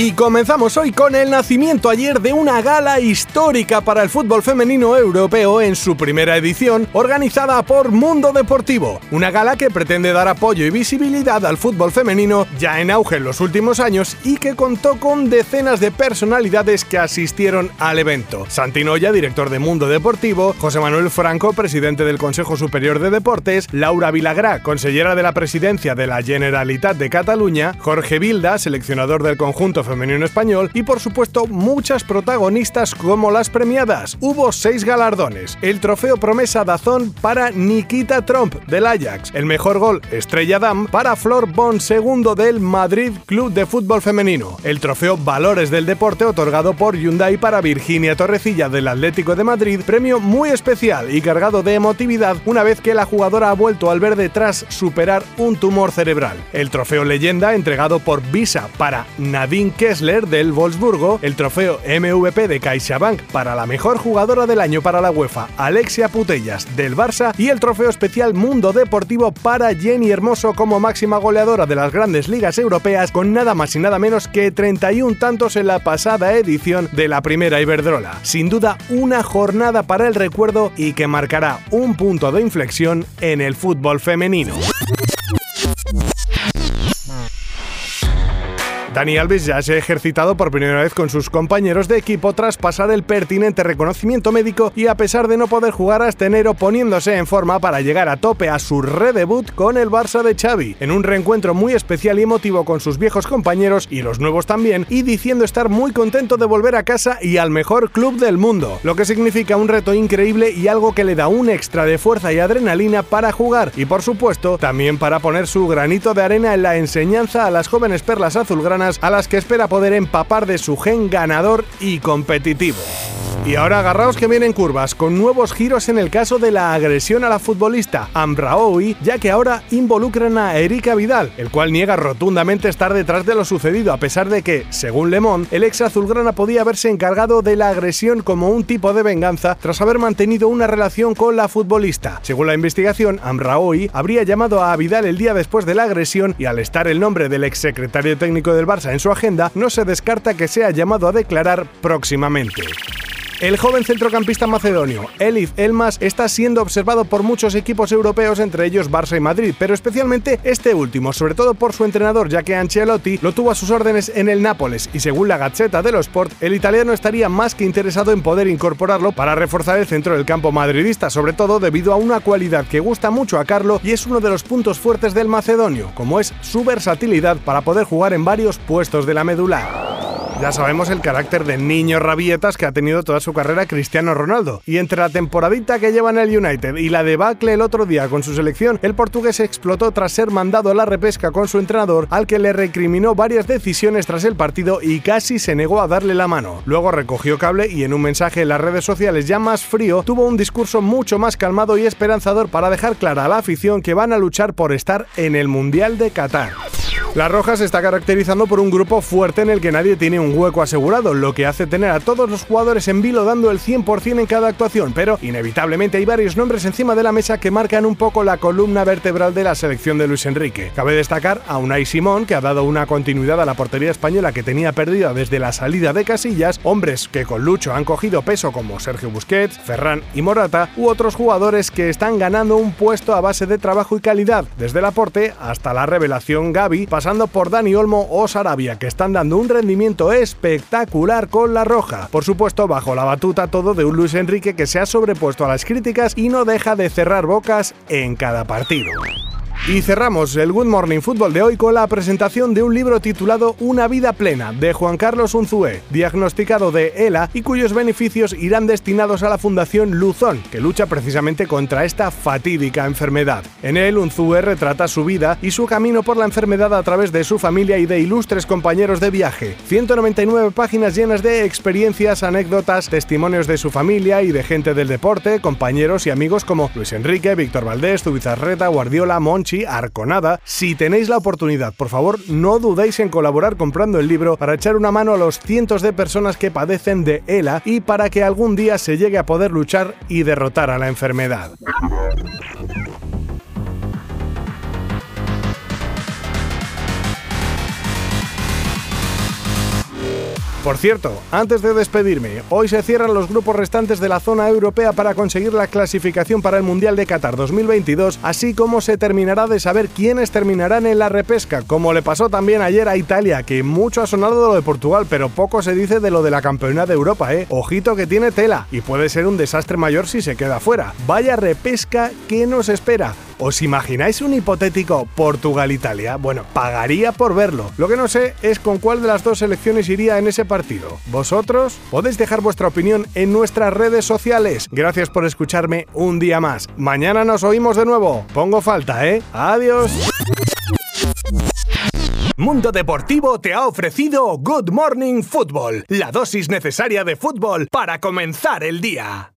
Y comenzamos hoy con el nacimiento ayer de una gala histórica para el fútbol femenino europeo en su primera edición, organizada por Mundo Deportivo. Una gala que pretende dar apoyo y visibilidad al fútbol femenino ya en auge en los últimos años y que contó con decenas de personalidades que asistieron al evento. Santinoya, director de Mundo Deportivo, José Manuel Franco, presidente del Consejo Superior de Deportes, Laura Vilagrá, consellera de la presidencia de la Generalitat de Cataluña, Jorge Vilda, seleccionador del conjunto femenino español y por supuesto muchas protagonistas como las premiadas. Hubo seis galardones. El trofeo promesa Dazón para Nikita Trump del Ajax. El mejor gol Estrella Dam para Flor Bon segundo del Madrid Club de Fútbol Femenino. El trofeo Valores del Deporte otorgado por Hyundai para Virginia Torrecilla del Atlético de Madrid. Premio muy especial y cargado de emotividad una vez que la jugadora ha vuelto al verde tras superar un tumor cerebral. El trofeo Leyenda entregado por Visa para Nadine Kessler del Wolfsburgo, el trofeo MVP de CaixaBank para la mejor jugadora del año para la UEFA, Alexia Putellas del Barça y el trofeo especial Mundo Deportivo para Jenny Hermoso como máxima goleadora de las grandes ligas europeas con nada más y nada menos que 31 tantos en la pasada edición de la primera Iberdrola. Sin duda una jornada para el recuerdo y que marcará un punto de inflexión en el fútbol femenino. Dani Alves ya se ha ejercitado por primera vez con sus compañeros de equipo tras pasar el pertinente reconocimiento médico y a pesar de no poder jugar hasta enero poniéndose en forma para llegar a tope a su redebut con el Barça de Xavi, en un reencuentro muy especial y emotivo con sus viejos compañeros y los nuevos también, y diciendo estar muy contento de volver a casa y al mejor club del mundo, lo que significa un reto increíble y algo que le da un extra de fuerza y adrenalina para jugar. Y por supuesto también para poner su granito de arena en la enseñanza a las jóvenes perlas azulgranas a las que espera poder empapar de su gen ganador y competitivo. Y ahora agarraos que vienen curvas, con nuevos giros en el caso de la agresión a la futbolista Amraoui, ya que ahora involucran a Erika Vidal, el cual niega rotundamente estar detrás de lo sucedido, a pesar de que, según Le Monde, el ex azulgrana podía haberse encargado de la agresión como un tipo de venganza tras haber mantenido una relación con la futbolista. Según la investigación, Amraoui habría llamado a Vidal el día después de la agresión y al estar el nombre del ex secretario técnico del Barça en su agenda, no se descarta que sea llamado a declarar próximamente. El joven centrocampista macedonio, Elif Elmas, está siendo observado por muchos equipos europeos, entre ellos Barça y Madrid, pero especialmente este último, sobre todo por su entrenador, ya que Ancelotti lo tuvo a sus órdenes en el Nápoles, y según la Gazzetta dello Sport, el italiano estaría más que interesado en poder incorporarlo para reforzar el centro del campo madridista, sobre todo debido a una cualidad que gusta mucho a Carlo y es uno de los puntos fuertes del macedonio, como es su versatilidad para poder jugar en varios puestos de la medular. Ya sabemos el carácter de niño rabietas que ha tenido toda su carrera Cristiano Ronaldo. Y entre la temporadita que lleva en el United y la debacle el otro día con su selección, el portugués explotó tras ser mandado a la repesca con su entrenador, al que le recriminó varias decisiones tras el partido y casi se negó a darle la mano. Luego recogió cable y en un mensaje en las redes sociales ya más frío, tuvo un discurso mucho más calmado y esperanzador para dejar clara a la afición que van a luchar por estar en el Mundial de Qatar. La Roja se está caracterizando por un grupo fuerte en el que nadie tiene un hueco asegurado, lo que hace tener a todos los jugadores en vilo dando el 100% en cada actuación, pero inevitablemente hay varios nombres encima de la mesa que marcan un poco la columna vertebral de la selección de Luis Enrique. Cabe destacar a Unai Simón, que ha dado una continuidad a la portería española que tenía perdida desde la salida de Casillas, hombres que con Lucho han cogido peso como Sergio Busquets, Ferran y Morata, u otros jugadores que están ganando un puesto a base de trabajo y calidad, desde el aporte hasta la revelación Gaby, pasando por Dani Olmo o Sarabia, que están dando un rendimiento espectacular con la roja. Por supuesto, bajo la batuta todo de un Luis Enrique que se ha sobrepuesto a las críticas y no deja de cerrar bocas en cada partido. Y cerramos el Good Morning Football de hoy con la presentación de un libro titulado Una vida plena de Juan Carlos Unzué, diagnosticado de ELA y cuyos beneficios irán destinados a la Fundación Luzón, que lucha precisamente contra esta fatídica enfermedad. En él, Unzué retrata su vida y su camino por la enfermedad a través de su familia y de ilustres compañeros de viaje. 199 páginas llenas de experiencias, anécdotas, testimonios de su familia y de gente del deporte, compañeros y amigos como Luis Enrique, Víctor Valdés, Zubizarreta, Guardiola, Monchi, Arconada. Si tenéis la oportunidad, por favor, no dudéis en colaborar comprando el libro para echar una mano a los cientos de personas que padecen de ELA y para que algún día se llegue a poder luchar y derrotar a la enfermedad. Por cierto, antes de despedirme, hoy se cierran los grupos restantes de la zona europea para conseguir la clasificación para el Mundial de Qatar 2022, así como se terminará de saber quiénes terminarán en la repesca, como le pasó también ayer a Italia, que mucho ha sonado de lo de Portugal, pero poco se dice de lo de la campeona de Europa, ¿eh? Ojito que tiene tela, y puede ser un desastre mayor si se queda fuera. Vaya repesca que nos espera. ¿Os imagináis un hipotético Portugal-Italia? Bueno, pagaría por verlo. Lo que no sé es con cuál de las dos selecciones iría en ese partido. ¿Vosotros? Podéis dejar vuestra opinión en nuestras redes sociales. Gracias por escucharme un día más. Mañana nos oímos de nuevo. Pongo falta, ¿eh? Adiós. Mundo Deportivo te ha ofrecido Good Morning Football, la dosis necesaria de fútbol para comenzar el día.